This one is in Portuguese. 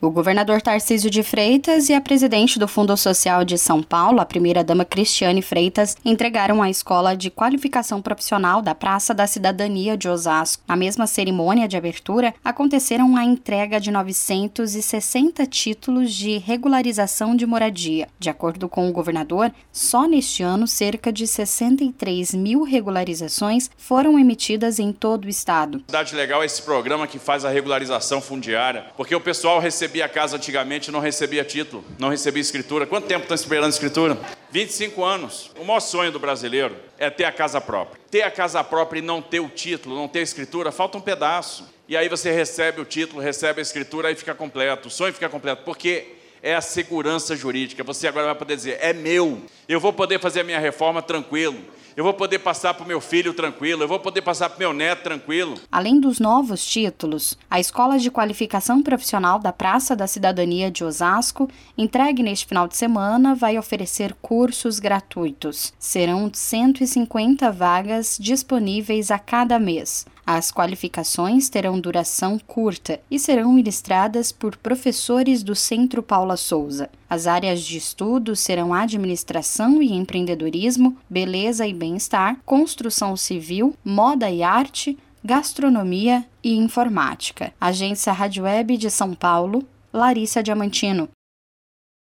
O governador Tarcísio de Freitas e a presidente do Fundo Social de São Paulo, a primeira-dama Cristiane Freitas, entregaram a Escola de Qualificação Profissional da Praça da Cidadania de Osasco. Na mesma cerimônia de abertura, aconteceram a entrega de 960 títulos de regularização de moradia. De acordo com o governador, só neste ano, cerca de 63 mil regularizações foram emitidas em todo o estado. Cidade Legal é esse programa que faz a regularização fundiária, porque o pessoal recebe recebia casa antigamente não recebia título, não recebia escritura. Quanto tempo estão esperando escritura? 25 anos. O maior sonho do brasileiro é ter a casa própria. Ter a casa própria e não ter o título, não ter a escritura, falta um pedaço. E aí você recebe o título, recebe a escritura, aí fica completo. O sonho fica completo. Porque é a segurança jurídica. Você agora vai poder dizer: é meu, eu vou poder fazer a minha reforma tranquilo eu vou poder passar para o meu filho tranquilo, eu vou poder passar para o meu neto tranquilo. Além dos novos títulos, a Escola de Qualificação Profissional da Praça da Cidadania de Osasco, entregue neste final de semana, vai oferecer cursos gratuitos. Serão 150 vagas disponíveis a cada mês. As qualificações terão duração curta e serão ministradas por professores do Centro Paula Souza. As áreas de estudo serão administração e empreendedorismo, beleza e bem-estar, construção civil, moda e arte, gastronomia e informática. Agência Rádio Web de São Paulo, Larissa Diamantino.